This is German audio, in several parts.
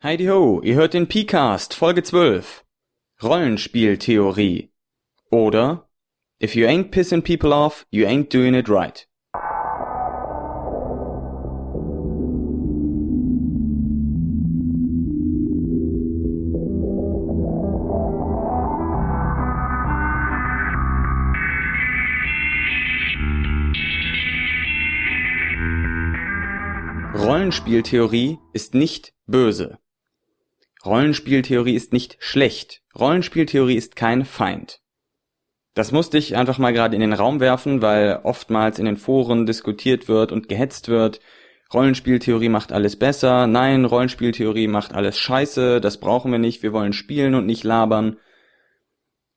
Heidi ho, ihr hört den P-Cast, Folge 12. Rollenspieltheorie. Oder If you ain't pissing people off, you ain't doing it right. Rollenspieltheorie ist nicht böse. Rollenspieltheorie ist nicht schlecht. Rollenspieltheorie ist kein Feind. Das musste ich einfach mal gerade in den Raum werfen, weil oftmals in den Foren diskutiert wird und gehetzt wird. Rollenspieltheorie macht alles besser. Nein, Rollenspieltheorie macht alles scheiße. Das brauchen wir nicht. Wir wollen spielen und nicht labern.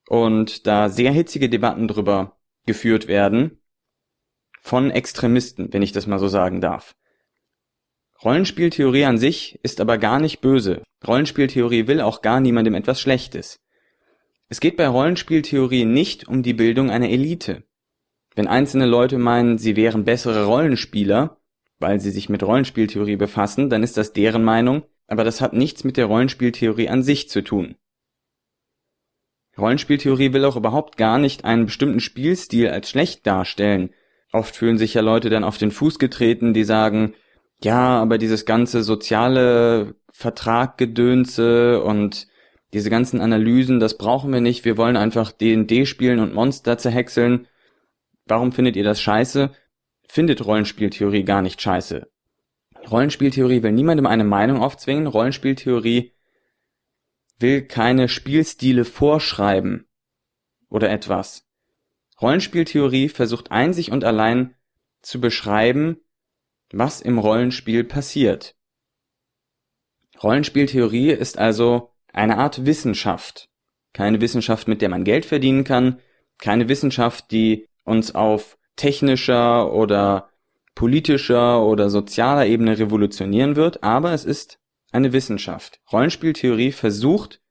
Und da sehr hitzige Debatten drüber geführt werden von Extremisten, wenn ich das mal so sagen darf. Rollenspieltheorie an sich ist aber gar nicht böse. Rollenspieltheorie will auch gar niemandem etwas Schlechtes. Es geht bei Rollenspieltheorie nicht um die Bildung einer Elite. Wenn einzelne Leute meinen, sie wären bessere Rollenspieler, weil sie sich mit Rollenspieltheorie befassen, dann ist das deren Meinung, aber das hat nichts mit der Rollenspieltheorie an sich zu tun. Rollenspieltheorie will auch überhaupt gar nicht einen bestimmten Spielstil als schlecht darstellen. Oft fühlen sich ja Leute dann auf den Fuß getreten, die sagen, ja, aber dieses ganze soziale Vertraggedönse und diese ganzen Analysen, das brauchen wir nicht. Wir wollen einfach D&D spielen und Monster zerhäckseln. Warum findet ihr das scheiße? Findet Rollenspieltheorie gar nicht scheiße. Rollenspieltheorie will niemandem eine Meinung aufzwingen. Rollenspieltheorie will keine Spielstile vorschreiben oder etwas. Rollenspieltheorie versucht einzig und allein zu beschreiben, was im Rollenspiel passiert. Rollenspieltheorie ist also eine Art Wissenschaft. Keine Wissenschaft, mit der man Geld verdienen kann, keine Wissenschaft, die uns auf technischer oder politischer oder sozialer Ebene revolutionieren wird, aber es ist eine Wissenschaft. Rollenspieltheorie versucht,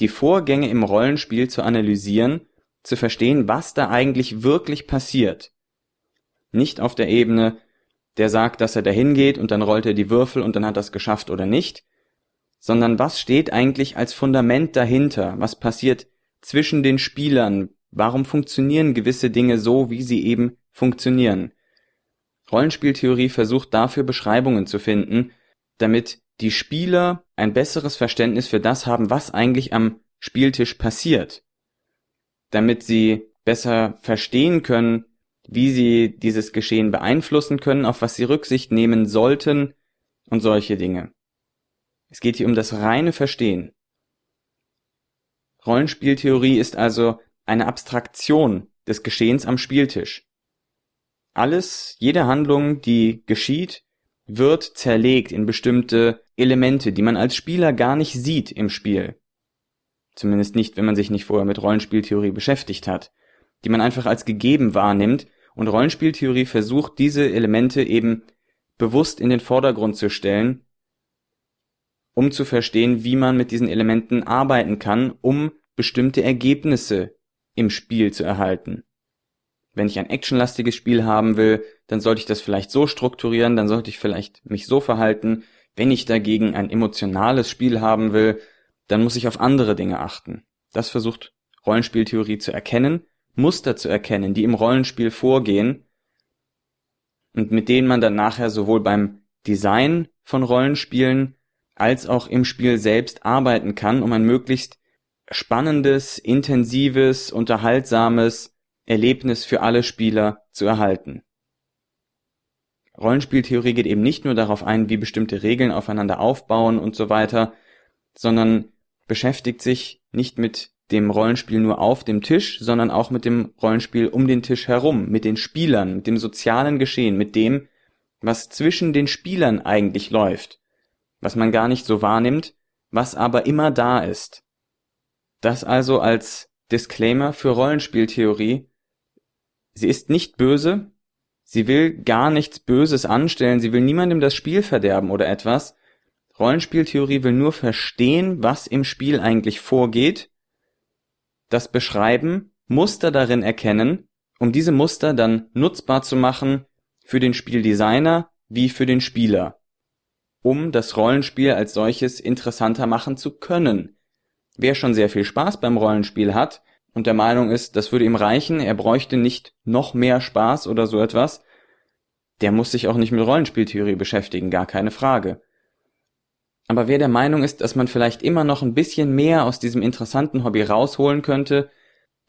die Vorgänge im Rollenspiel zu analysieren, zu verstehen, was da eigentlich wirklich passiert. Nicht auf der Ebene, der sagt, dass er dahin geht und dann rollt er die Würfel und dann hat er es geschafft oder nicht, sondern was steht eigentlich als Fundament dahinter? Was passiert zwischen den Spielern? Warum funktionieren gewisse Dinge so, wie sie eben funktionieren? Rollenspieltheorie versucht dafür Beschreibungen zu finden, damit die Spieler ein besseres Verständnis für das haben, was eigentlich am Spieltisch passiert. Damit sie besser verstehen können, wie sie dieses Geschehen beeinflussen können, auf was sie Rücksicht nehmen sollten und solche Dinge. Es geht hier um das reine Verstehen. Rollenspieltheorie ist also eine Abstraktion des Geschehens am Spieltisch. Alles, jede Handlung, die geschieht, wird zerlegt in bestimmte Elemente, die man als Spieler gar nicht sieht im Spiel. Zumindest nicht, wenn man sich nicht vorher mit Rollenspieltheorie beschäftigt hat, die man einfach als gegeben wahrnimmt und Rollenspieltheorie versucht, diese Elemente eben bewusst in den Vordergrund zu stellen, um zu verstehen, wie man mit diesen Elementen arbeiten kann, um bestimmte Ergebnisse im Spiel zu erhalten. Wenn ich ein actionlastiges Spiel haben will, dann sollte ich das vielleicht so strukturieren, dann sollte ich vielleicht mich so verhalten. Wenn ich dagegen ein emotionales Spiel haben will, dann muss ich auf andere Dinge achten. Das versucht Rollenspieltheorie zu erkennen Muster zu erkennen, die im Rollenspiel vorgehen und mit denen man dann nachher sowohl beim Design von Rollenspielen als auch im Spiel selbst arbeiten kann, um ein möglichst spannendes, intensives, unterhaltsames Erlebnis für alle Spieler zu erhalten. Rollenspieltheorie geht eben nicht nur darauf ein, wie bestimmte Regeln aufeinander aufbauen und so weiter, sondern beschäftigt sich nicht mit dem Rollenspiel nur auf dem Tisch, sondern auch mit dem Rollenspiel um den Tisch herum, mit den Spielern, mit dem sozialen Geschehen, mit dem, was zwischen den Spielern eigentlich läuft, was man gar nicht so wahrnimmt, was aber immer da ist. Das also als Disclaimer für Rollenspieltheorie. Sie ist nicht böse, sie will gar nichts Böses anstellen, sie will niemandem das Spiel verderben oder etwas. Rollenspieltheorie will nur verstehen, was im Spiel eigentlich vorgeht das beschreiben, Muster darin erkennen, um diese Muster dann nutzbar zu machen für den Spieldesigner wie für den Spieler, um das Rollenspiel als solches interessanter machen zu können. Wer schon sehr viel Spaß beim Rollenspiel hat und der Meinung ist, das würde ihm reichen, er bräuchte nicht noch mehr Spaß oder so etwas, der muss sich auch nicht mit Rollenspieltheorie beschäftigen, gar keine Frage. Aber wer der Meinung ist, dass man vielleicht immer noch ein bisschen mehr aus diesem interessanten Hobby rausholen könnte,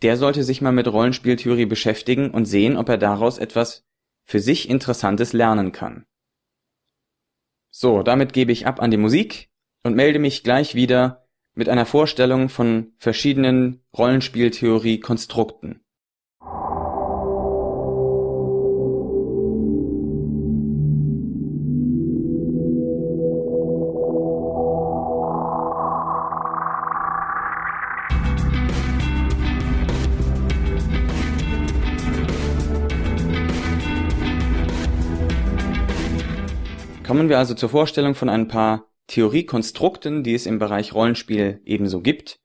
der sollte sich mal mit Rollenspieltheorie beschäftigen und sehen, ob er daraus etwas für sich Interessantes lernen kann. So, damit gebe ich ab an die Musik und melde mich gleich wieder mit einer Vorstellung von verschiedenen Rollenspieltheorie-Konstrukten. Kommen wir also zur Vorstellung von ein paar Theoriekonstrukten, die es im Bereich Rollenspiel ebenso gibt.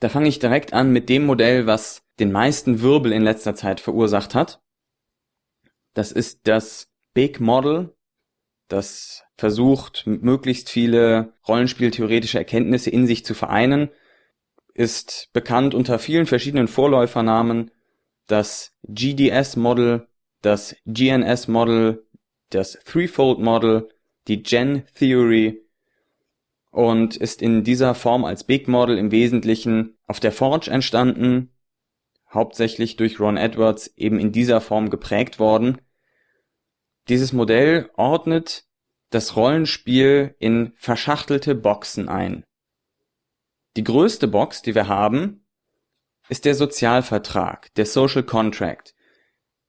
Da fange ich direkt an mit dem Modell, was den meisten Wirbel in letzter Zeit verursacht hat. Das ist das Big Model, das versucht, möglichst viele rollenspieltheoretische Erkenntnisse in sich zu vereinen, ist bekannt unter vielen verschiedenen Vorläufernamen, das GDS Model, das GNS Model, das Threefold Model, die Gen Theory und ist in dieser Form als Big Model im Wesentlichen auf der Forge entstanden, hauptsächlich durch Ron Edwards eben in dieser Form geprägt worden. Dieses Modell ordnet das Rollenspiel in verschachtelte Boxen ein. Die größte Box, die wir haben, ist der Sozialvertrag, der Social Contract.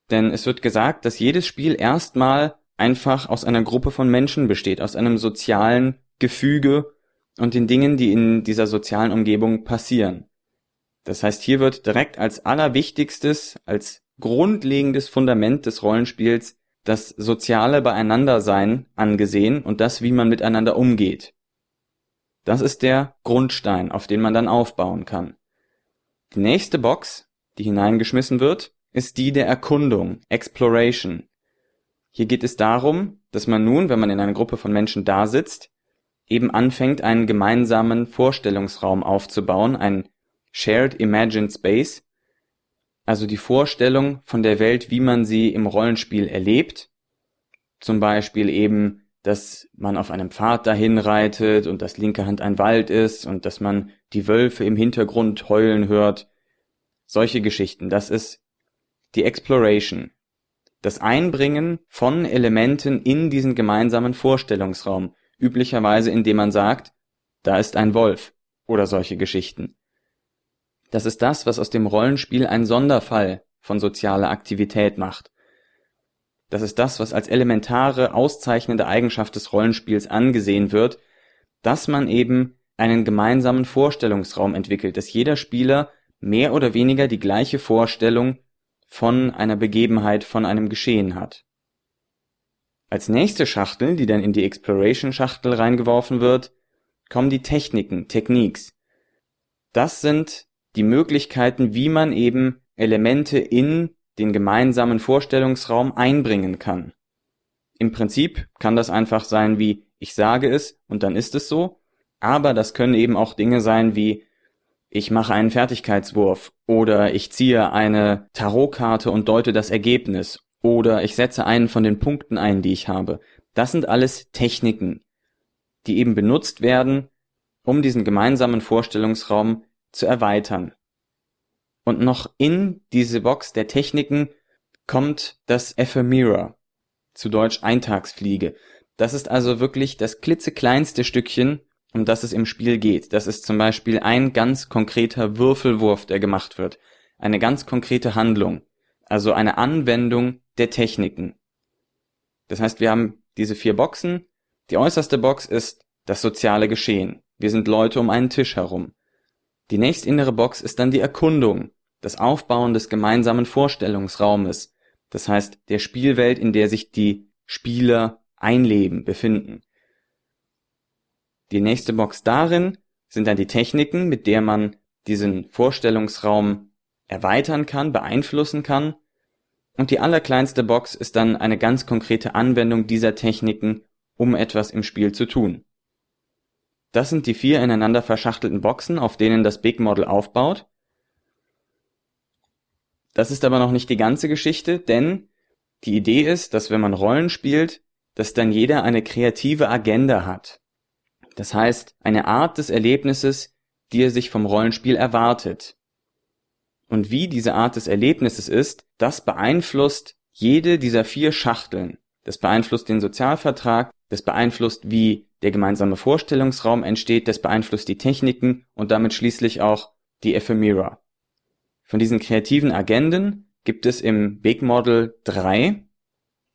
Denn es wird gesagt, dass jedes Spiel erstmal einfach aus einer Gruppe von Menschen besteht, aus einem sozialen Gefüge und den Dingen, die in dieser sozialen Umgebung passieren. Das heißt, hier wird direkt als allerwichtigstes, als grundlegendes Fundament des Rollenspiels das soziale Beieinandersein angesehen und das, wie man miteinander umgeht. Das ist der Grundstein, auf den man dann aufbauen kann. Die nächste Box, die hineingeschmissen wird, ist die der Erkundung, Exploration. Hier geht es darum, dass man nun, wenn man in einer Gruppe von Menschen da sitzt, eben anfängt, einen gemeinsamen Vorstellungsraum aufzubauen, ein Shared Imagined Space, also die Vorstellung von der Welt, wie man sie im Rollenspiel erlebt, zum Beispiel eben, dass man auf einem Pfad dahin reitet und dass linke Hand ein Wald ist und dass man die Wölfe im Hintergrund heulen hört. Solche Geschichten, das ist die Exploration, das Einbringen von Elementen in diesen gemeinsamen Vorstellungsraum, üblicherweise indem man sagt, da ist ein Wolf oder solche Geschichten. Das ist das, was aus dem Rollenspiel ein Sonderfall von sozialer Aktivität macht. Das ist das, was als elementare, auszeichnende Eigenschaft des Rollenspiels angesehen wird, dass man eben einen gemeinsamen Vorstellungsraum entwickelt, dass jeder Spieler mehr oder weniger die gleiche Vorstellung von einer Begebenheit, von einem Geschehen hat. Als nächste Schachtel, die dann in die Exploration-Schachtel reingeworfen wird, kommen die Techniken, Techniques. Das sind die Möglichkeiten, wie man eben Elemente in den gemeinsamen Vorstellungsraum einbringen kann. Im Prinzip kann das einfach sein wie ich sage es und dann ist es so, aber das können eben auch Dinge sein wie ich mache einen Fertigkeitswurf oder ich ziehe eine Tarotkarte und deute das Ergebnis oder ich setze einen von den Punkten ein, die ich habe. Das sind alles Techniken, die eben benutzt werden, um diesen gemeinsamen Vorstellungsraum zu erweitern. Und noch in diese Box der Techniken kommt das Ephemera, zu Deutsch Eintagsfliege. Das ist also wirklich das klitzekleinste Stückchen, um das es im Spiel geht. Das ist zum Beispiel ein ganz konkreter Würfelwurf, der gemacht wird. Eine ganz konkrete Handlung. Also eine Anwendung der Techniken. Das heißt, wir haben diese vier Boxen. Die äußerste Box ist das soziale Geschehen. Wir sind Leute um einen Tisch herum. Die nächstinnere Box ist dann die Erkundung, das Aufbauen des gemeinsamen Vorstellungsraumes. Das heißt, der Spielwelt, in der sich die Spieler einleben, befinden. Die nächste Box darin sind dann die Techniken, mit der man diesen Vorstellungsraum erweitern kann, beeinflussen kann. Und die allerkleinste Box ist dann eine ganz konkrete Anwendung dieser Techniken, um etwas im Spiel zu tun. Das sind die vier ineinander verschachtelten Boxen, auf denen das Big Model aufbaut. Das ist aber noch nicht die ganze Geschichte, denn die Idee ist, dass wenn man Rollen spielt, dass dann jeder eine kreative Agenda hat. Das heißt, eine Art des Erlebnisses, die er sich vom Rollenspiel erwartet. Und wie diese Art des Erlebnisses ist, das beeinflusst jede dieser vier Schachteln. Das beeinflusst den Sozialvertrag, das beeinflusst, wie der gemeinsame Vorstellungsraum entsteht, das beeinflusst die Techniken und damit schließlich auch die Ephemera. Von diesen kreativen Agenden gibt es im Big Model drei.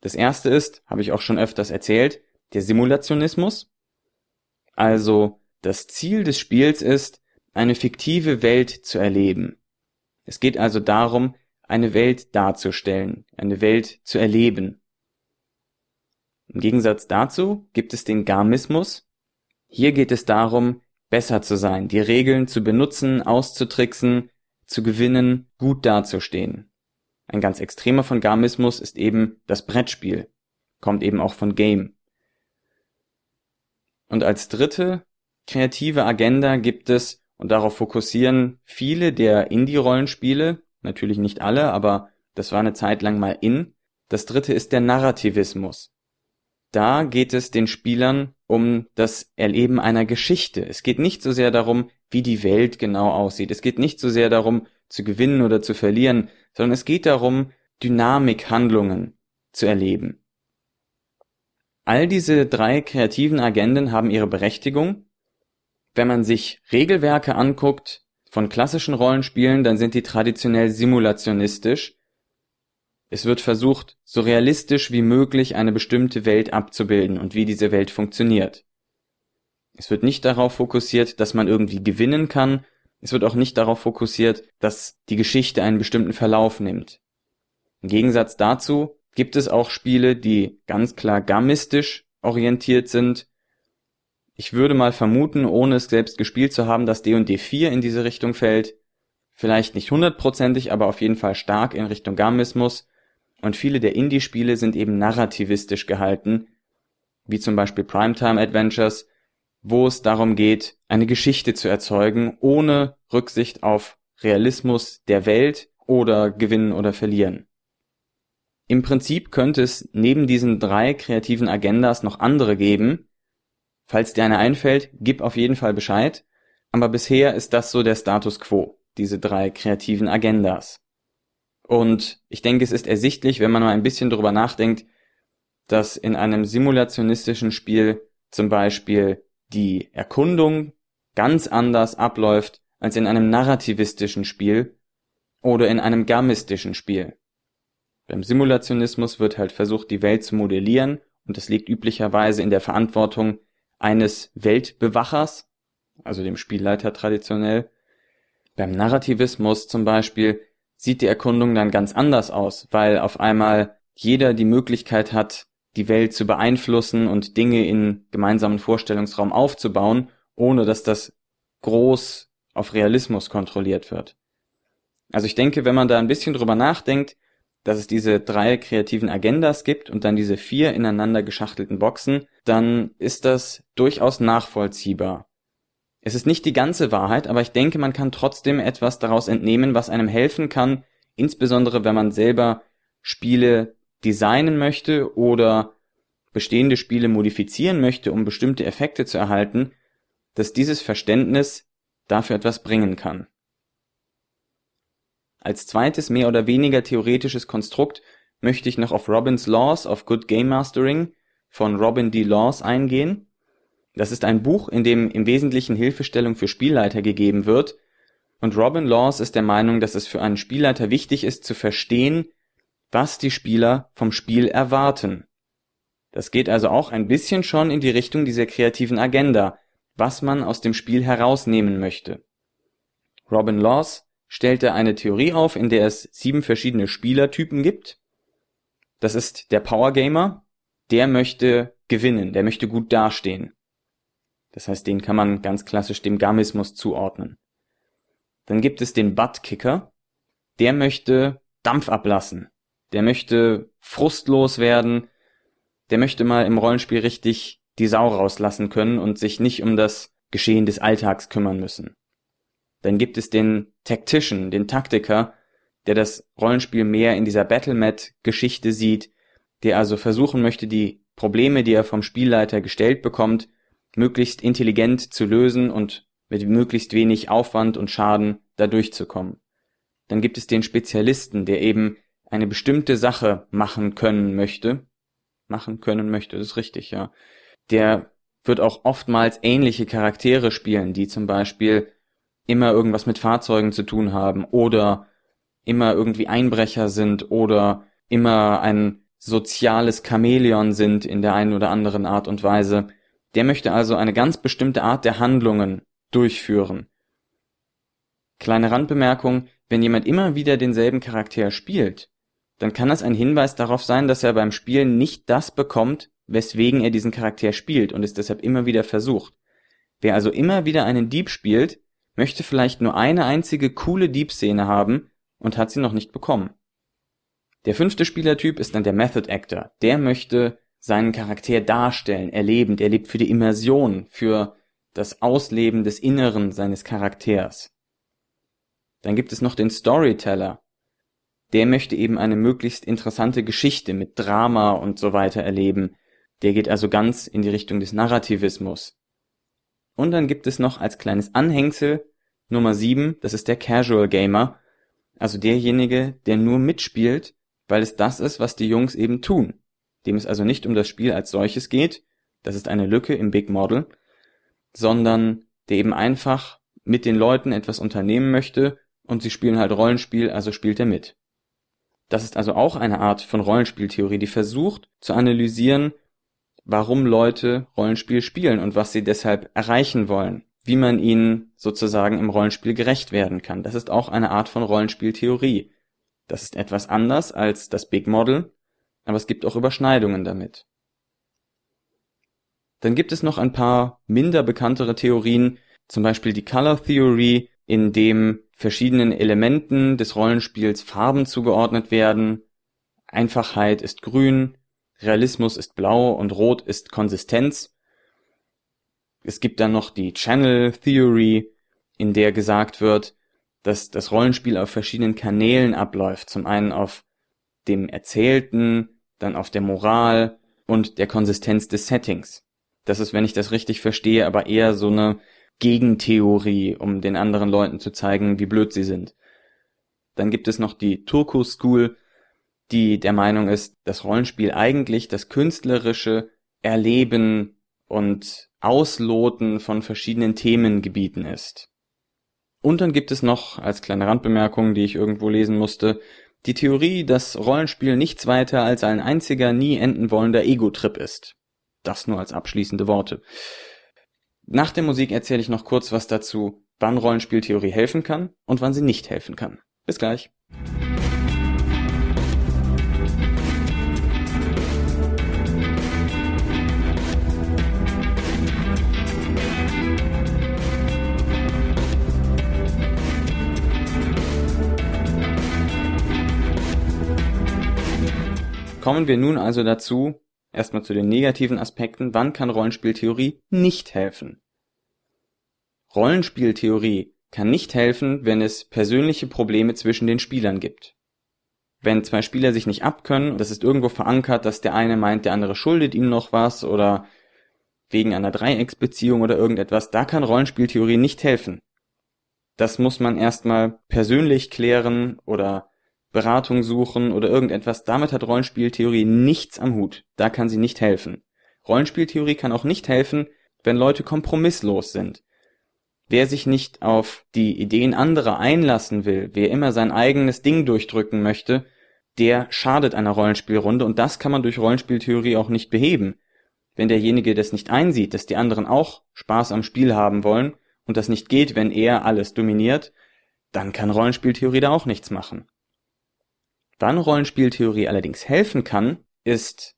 Das erste ist, habe ich auch schon öfters erzählt, der Simulationismus. Also das Ziel des Spiels ist, eine fiktive Welt zu erleben. Es geht also darum, eine Welt darzustellen, eine Welt zu erleben. Im Gegensatz dazu gibt es den Garmismus. Hier geht es darum, besser zu sein, die Regeln zu benutzen, auszutricksen, zu gewinnen, gut dazustehen. Ein ganz extremer von Garmismus ist eben das Brettspiel, kommt eben auch von Game. Und als dritte kreative Agenda gibt es, und darauf fokussieren viele der Indie-Rollenspiele, natürlich nicht alle, aber das war eine Zeit lang mal in. Das dritte ist der Narrativismus. Da geht es den Spielern um das Erleben einer Geschichte. Es geht nicht so sehr darum, wie die Welt genau aussieht. Es geht nicht so sehr darum, zu gewinnen oder zu verlieren, sondern es geht darum, Dynamikhandlungen zu erleben. All diese drei kreativen Agenden haben ihre Berechtigung. Wenn man sich Regelwerke anguckt von klassischen Rollenspielen, dann sind die traditionell simulationistisch. Es wird versucht, so realistisch wie möglich eine bestimmte Welt abzubilden und wie diese Welt funktioniert. Es wird nicht darauf fokussiert, dass man irgendwie gewinnen kann. Es wird auch nicht darauf fokussiert, dass die Geschichte einen bestimmten Verlauf nimmt. Im Gegensatz dazu gibt es auch Spiele, die ganz klar gamistisch orientiert sind. Ich würde mal vermuten, ohne es selbst gespielt zu haben, dass D&D 4 in diese Richtung fällt. Vielleicht nicht hundertprozentig, aber auf jeden Fall stark in Richtung Gamismus. Und viele der Indie-Spiele sind eben narrativistisch gehalten, wie zum Beispiel Primetime Adventures, wo es darum geht, eine Geschichte zu erzeugen, ohne Rücksicht auf Realismus der Welt oder gewinnen oder verlieren. Im Prinzip könnte es neben diesen drei kreativen Agendas noch andere geben. Falls dir eine einfällt, gib auf jeden Fall Bescheid. Aber bisher ist das so der Status quo, diese drei kreativen Agendas. Und ich denke, es ist ersichtlich, wenn man mal ein bisschen drüber nachdenkt, dass in einem simulationistischen Spiel zum Beispiel die Erkundung ganz anders abläuft als in einem narrativistischen Spiel oder in einem gamistischen Spiel. Beim Simulationismus wird halt versucht, die Welt zu modellieren und das liegt üblicherweise in der Verantwortung eines Weltbewachers, also dem Spielleiter traditionell. Beim Narrativismus zum Beispiel sieht die Erkundung dann ganz anders aus, weil auf einmal jeder die Möglichkeit hat, die Welt zu beeinflussen und Dinge in gemeinsamen Vorstellungsraum aufzubauen, ohne dass das groß auf Realismus kontrolliert wird. Also ich denke, wenn man da ein bisschen drüber nachdenkt, dass es diese drei kreativen Agendas gibt und dann diese vier ineinander geschachtelten Boxen, dann ist das durchaus nachvollziehbar. Es ist nicht die ganze Wahrheit, aber ich denke, man kann trotzdem etwas daraus entnehmen, was einem helfen kann, insbesondere wenn man selber Spiele designen möchte oder bestehende Spiele modifizieren möchte, um bestimmte Effekte zu erhalten, dass dieses Verständnis dafür etwas bringen kann. Als zweites mehr oder weniger theoretisches Konstrukt möchte ich noch auf Robins Laws of Good Game Mastering von Robin D. Laws eingehen. Das ist ein Buch, in dem im Wesentlichen Hilfestellung für Spielleiter gegeben wird, und Robin Laws ist der Meinung, dass es für einen Spielleiter wichtig ist zu verstehen, was die Spieler vom Spiel erwarten. Das geht also auch ein bisschen schon in die Richtung dieser kreativen Agenda, was man aus dem Spiel herausnehmen möchte. Robin Laws stellt er eine Theorie auf, in der es sieben verschiedene Spielertypen gibt. Das ist der Power Gamer, der möchte gewinnen, der möchte gut dastehen. Das heißt, den kann man ganz klassisch dem Gamismus zuordnen. Dann gibt es den Buttkicker, der möchte Dampf ablassen, der möchte frustlos werden, der möchte mal im Rollenspiel richtig die Sau rauslassen können und sich nicht um das Geschehen des Alltags kümmern müssen. Dann gibt es den Tactician, den Taktiker, der das Rollenspiel mehr in dieser Battlemat-Geschichte sieht, der also versuchen möchte, die Probleme, die er vom Spielleiter gestellt bekommt, möglichst intelligent zu lösen und mit möglichst wenig Aufwand und Schaden da durchzukommen. Dann gibt es den Spezialisten, der eben eine bestimmte Sache machen können möchte. Machen können möchte, das ist richtig, ja. Der wird auch oftmals ähnliche Charaktere spielen, die zum Beispiel immer irgendwas mit Fahrzeugen zu tun haben oder immer irgendwie Einbrecher sind oder immer ein soziales Chamäleon sind in der einen oder anderen Art und Weise. Der möchte also eine ganz bestimmte Art der Handlungen durchführen. Kleine Randbemerkung, wenn jemand immer wieder denselben Charakter spielt, dann kann das ein Hinweis darauf sein, dass er beim Spielen nicht das bekommt, weswegen er diesen Charakter spielt und es deshalb immer wieder versucht. Wer also immer wieder einen Dieb spielt, möchte vielleicht nur eine einzige coole Diebszene haben und hat sie noch nicht bekommen. Der fünfte Spielertyp ist dann der Method Actor. Der möchte seinen Charakter darstellen, erleben, der lebt für die Immersion, für das Ausleben des Inneren seines Charakters. Dann gibt es noch den Storyteller. Der möchte eben eine möglichst interessante Geschichte mit Drama und so weiter erleben. Der geht also ganz in die Richtung des Narrativismus. Und dann gibt es noch als kleines Anhängsel Nummer 7, das ist der Casual Gamer, also derjenige, der nur mitspielt, weil es das ist, was die Jungs eben tun, dem es also nicht um das Spiel als solches geht, das ist eine Lücke im Big Model, sondern der eben einfach mit den Leuten etwas unternehmen möchte und sie spielen halt Rollenspiel, also spielt er mit. Das ist also auch eine Art von Rollenspieltheorie, die versucht zu analysieren, warum Leute Rollenspiel spielen und was sie deshalb erreichen wollen, wie man ihnen sozusagen im Rollenspiel gerecht werden kann. Das ist auch eine Art von Rollenspieltheorie. Das ist etwas anders als das Big Model, aber es gibt auch Überschneidungen damit. Dann gibt es noch ein paar minder bekanntere Theorien, zum Beispiel die Color Theory, in dem verschiedenen Elementen des Rollenspiels Farben zugeordnet werden. Einfachheit ist grün, Realismus ist blau und rot ist Konsistenz. Es gibt dann noch die Channel Theory, in der gesagt wird, dass das Rollenspiel auf verschiedenen Kanälen abläuft. Zum einen auf dem Erzählten, dann auf der Moral und der Konsistenz des Settings. Das ist, wenn ich das richtig verstehe, aber eher so eine Gegentheorie, um den anderen Leuten zu zeigen, wie blöd sie sind. Dann gibt es noch die Turku School, die der Meinung ist, dass Rollenspiel eigentlich das künstlerische Erleben und Ausloten von verschiedenen Themengebieten ist. Und dann gibt es noch, als kleine Randbemerkung, die ich irgendwo lesen musste, die Theorie, dass Rollenspiel nichts weiter als ein einziger, nie enden wollender Ego-Trip ist. Das nur als abschließende Worte. Nach der Musik erzähle ich noch kurz was dazu, wann Rollenspieltheorie helfen kann und wann sie nicht helfen kann. Bis gleich. Kommen wir nun also dazu, erstmal zu den negativen Aspekten, wann kann Rollenspieltheorie nicht helfen? Rollenspieltheorie kann nicht helfen, wenn es persönliche Probleme zwischen den Spielern gibt. Wenn zwei Spieler sich nicht abkönnen und es ist irgendwo verankert, dass der eine meint, der andere schuldet ihm noch was oder wegen einer Dreiecksbeziehung oder irgendetwas, da kann Rollenspieltheorie nicht helfen. Das muss man erstmal persönlich klären oder Beratung suchen oder irgendetwas, damit hat Rollenspieltheorie nichts am Hut. Da kann sie nicht helfen. Rollenspieltheorie kann auch nicht helfen, wenn Leute kompromisslos sind. Wer sich nicht auf die Ideen anderer einlassen will, wer immer sein eigenes Ding durchdrücken möchte, der schadet einer Rollenspielrunde und das kann man durch Rollenspieltheorie auch nicht beheben. Wenn derjenige das nicht einsieht, dass die anderen auch Spaß am Spiel haben wollen und das nicht geht, wenn er alles dominiert, dann kann Rollenspieltheorie da auch nichts machen. Wann Rollenspieltheorie allerdings helfen kann, ist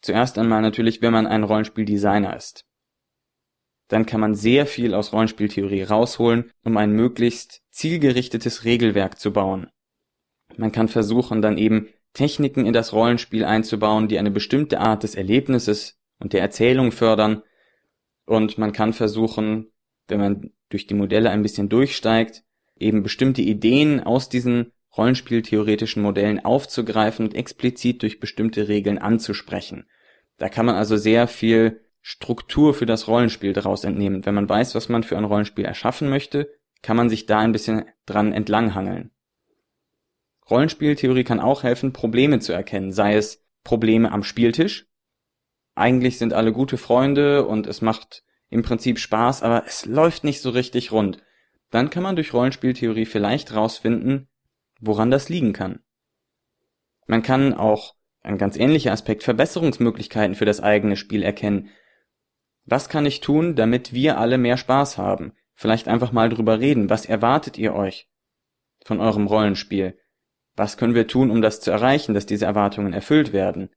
zuerst einmal natürlich, wenn man ein Rollenspieldesigner ist. Dann kann man sehr viel aus Rollenspieltheorie rausholen, um ein möglichst zielgerichtetes Regelwerk zu bauen. Man kann versuchen, dann eben Techniken in das Rollenspiel einzubauen, die eine bestimmte Art des Erlebnisses und der Erzählung fördern. Und man kann versuchen, wenn man durch die Modelle ein bisschen durchsteigt, eben bestimmte Ideen aus diesen rollenspieltheoretischen Modellen aufzugreifen und explizit durch bestimmte Regeln anzusprechen. Da kann man also sehr viel Struktur für das Rollenspiel daraus entnehmen. Wenn man weiß, was man für ein Rollenspiel erschaffen möchte, kann man sich da ein bisschen dran entlanghangeln. Rollenspieltheorie kann auch helfen, Probleme zu erkennen, sei es Probleme am Spieltisch. Eigentlich sind alle gute Freunde und es macht im Prinzip Spaß, aber es läuft nicht so richtig rund. Dann kann man durch Rollenspieltheorie vielleicht rausfinden, woran das liegen kann. Man kann auch ein ganz ähnlicher Aspekt Verbesserungsmöglichkeiten für das eigene Spiel erkennen. Was kann ich tun, damit wir alle mehr Spaß haben? Vielleicht einfach mal drüber reden. Was erwartet ihr euch von eurem Rollenspiel? Was können wir tun, um das zu erreichen, dass diese Erwartungen erfüllt werden?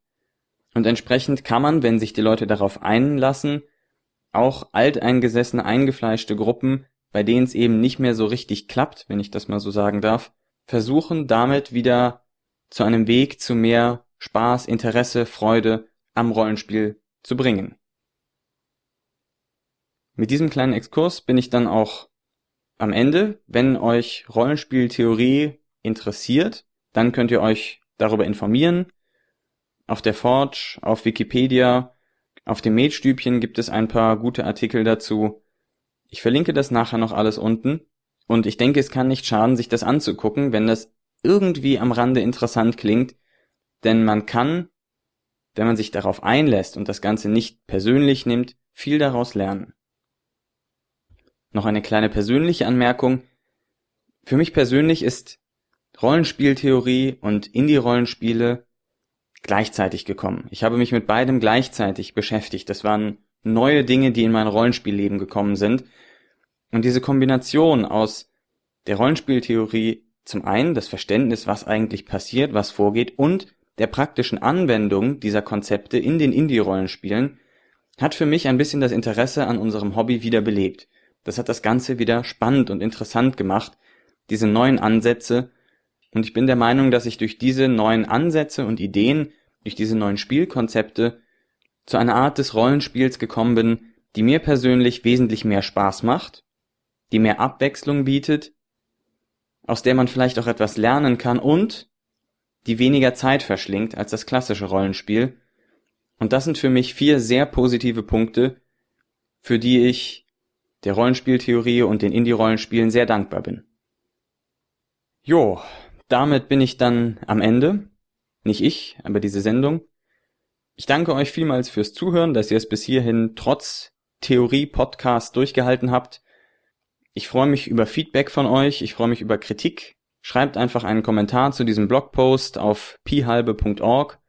Und entsprechend kann man, wenn sich die Leute darauf einlassen, auch alteingesessene, eingefleischte Gruppen, bei denen es eben nicht mehr so richtig klappt, wenn ich das mal so sagen darf, versuchen damit wieder zu einem Weg zu mehr Spaß, Interesse, Freude am Rollenspiel zu bringen. Mit diesem kleinen Exkurs bin ich dann auch am Ende. Wenn euch Rollenspieltheorie interessiert, dann könnt ihr euch darüber informieren. Auf der Forge, auf Wikipedia, auf dem Metstübchen gibt es ein paar gute Artikel dazu. Ich verlinke das nachher noch alles unten. Und ich denke, es kann nicht schaden, sich das anzugucken, wenn das irgendwie am Rande interessant klingt. Denn man kann, wenn man sich darauf einlässt und das Ganze nicht persönlich nimmt, viel daraus lernen. Noch eine kleine persönliche Anmerkung. Für mich persönlich ist Rollenspieltheorie und Indie-Rollenspiele gleichzeitig gekommen. Ich habe mich mit beidem gleichzeitig beschäftigt. Das waren neue Dinge, die in mein Rollenspielleben gekommen sind. Und diese Kombination aus der Rollenspieltheorie zum einen das Verständnis, was eigentlich passiert, was vorgeht und der praktischen Anwendung dieser Konzepte in den Indie-Rollenspielen hat für mich ein bisschen das Interesse an unserem Hobby wiederbelebt. Das hat das Ganze wieder spannend und interessant gemacht, diese neuen Ansätze und ich bin der Meinung, dass ich durch diese neuen Ansätze und Ideen, durch diese neuen Spielkonzepte zu einer Art des Rollenspiels gekommen bin, die mir persönlich wesentlich mehr Spaß macht, die mehr Abwechslung bietet, aus der man vielleicht auch etwas lernen kann und die weniger Zeit verschlingt als das klassische Rollenspiel. Und das sind für mich vier sehr positive Punkte, für die ich der Rollenspieltheorie und den Indie-Rollenspielen sehr dankbar bin. Jo, damit bin ich dann am Ende. Nicht ich, aber diese Sendung. Ich danke euch vielmals fürs Zuhören, dass ihr es bis hierhin trotz Theorie-Podcast durchgehalten habt. Ich freue mich über Feedback von euch, ich freue mich über Kritik. Schreibt einfach einen Kommentar zu diesem Blogpost auf pihalbe.org.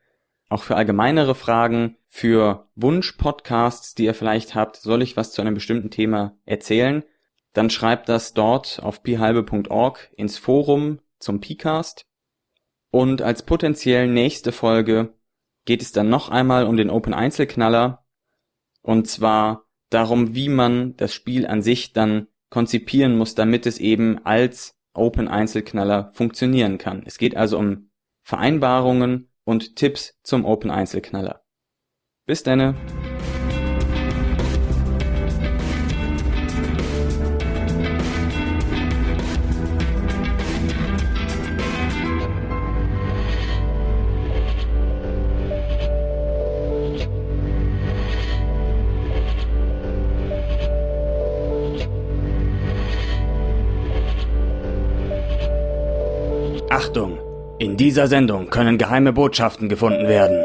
Auch für allgemeinere Fragen, für Wunsch-Podcasts, die ihr vielleicht habt, soll ich was zu einem bestimmten Thema erzählen, dann schreibt das dort auf pihalbe.org ins Forum zum PCast. Und als potenziell nächste Folge geht es dann noch einmal um den Open Einzelknaller. Und zwar darum, wie man das Spiel an sich dann konzipieren muss, damit es eben als Open Einzelknaller funktionieren kann. Es geht also um Vereinbarungen und Tipps zum Open Einzelknaller. Bis denne! Dieser Sendung können geheime Botschaften gefunden werden.